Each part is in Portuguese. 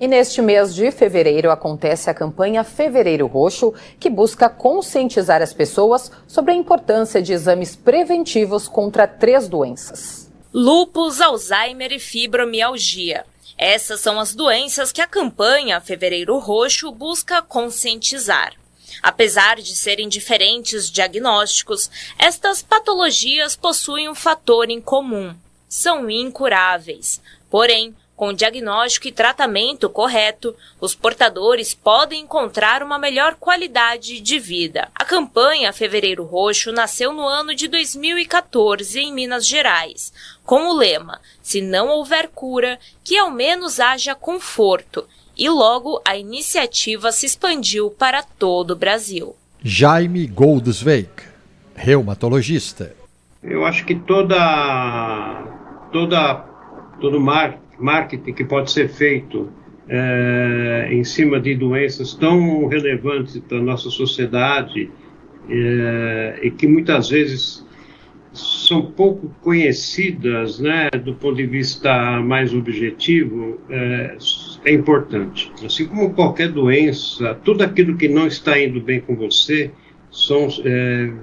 E neste mês de fevereiro acontece a campanha Fevereiro Roxo, que busca conscientizar as pessoas sobre a importância de exames preventivos contra três doenças: lúpus, Alzheimer e fibromialgia. Essas são as doenças que a campanha Fevereiro Roxo busca conscientizar. Apesar de serem diferentes diagnósticos, estas patologias possuem um fator em comum: são incuráveis. Porém, com diagnóstico e tratamento correto, os portadores podem encontrar uma melhor qualidade de vida. A campanha Fevereiro Roxo nasceu no ano de 2014 em Minas Gerais, com o lema: Se não houver cura, que ao menos haja conforto. E logo a iniciativa se expandiu para todo o Brasil. Jaime Goldesweig, reumatologista. Eu acho que toda toda todo mar marketing que pode ser feito é, em cima de doenças tão relevantes para a nossa sociedade é, e que muitas vezes são pouco conhecidas, né, do ponto de vista mais objetivo, é, é importante. Assim como qualquer doença, tudo aquilo que não está indo bem com você são,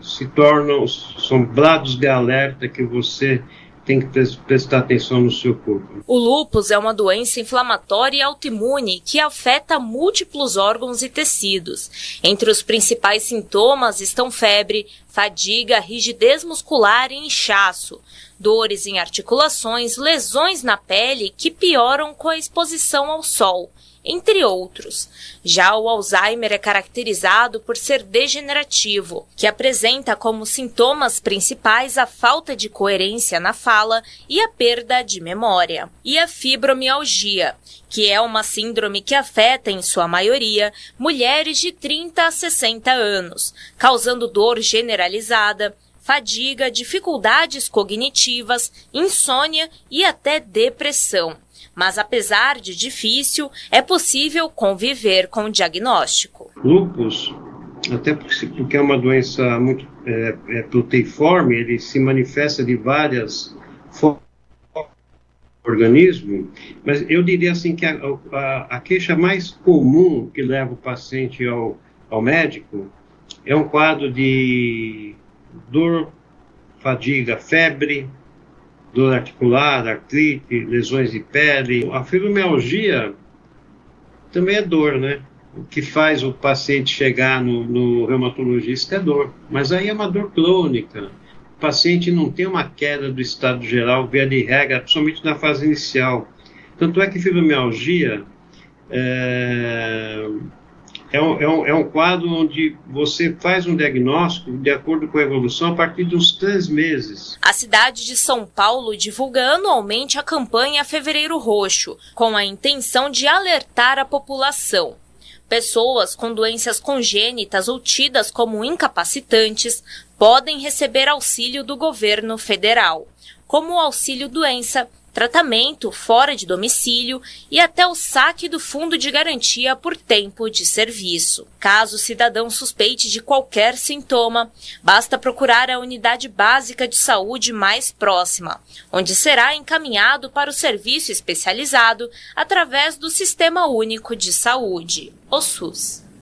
se tornam são blados de alerta que você tem que prestar atenção no seu corpo. O lúpus é uma doença inflamatória e autoimune que afeta múltiplos órgãos e tecidos. Entre os principais sintomas estão febre, fadiga, rigidez muscular e inchaço, dores em articulações, lesões na pele que pioram com a exposição ao sol entre outros. Já o Alzheimer é caracterizado por ser degenerativo, que apresenta como sintomas principais a falta de coerência na fala e a perda de memória. E a fibromialgia, que é uma síndrome que afeta, em sua maioria, mulheres de 30 a 60 anos, causando dor generalizada, fadiga, dificuldades cognitivas, insônia e até depressão mas apesar de difícil, é possível conviver com o diagnóstico. Lupus, até porque é uma doença muito é, é proteiforme, ele se manifesta de várias formas organismo, mas eu diria assim que a, a, a, queixa mais comum que leva o paciente ao, ao médico é um quadro de dor, fadiga, febre, dor articular, artrite, lesões de pele. A fibromialgia também é dor, né? O que faz o paciente chegar no, no reumatologista é dor, mas aí é uma dor crônica. O paciente não tem uma queda do estado geral, via de regra, principalmente na fase inicial. Tanto é que fibromialgia é, é um, é, um, é um quadro onde você faz um diagnóstico de acordo com a evolução a partir uns três meses. A cidade de São Paulo divulga anualmente a campanha Fevereiro Roxo, com a intenção de alertar a população. Pessoas com doenças congênitas ou tidas como incapacitantes podem receber auxílio do governo federal, como o auxílio doença tratamento fora de domicílio e até o saque do fundo de garantia por tempo de serviço. Caso o cidadão suspeite de qualquer sintoma, basta procurar a unidade básica de saúde mais próxima, onde será encaminhado para o serviço especializado através do Sistema Único de Saúde, o SUS.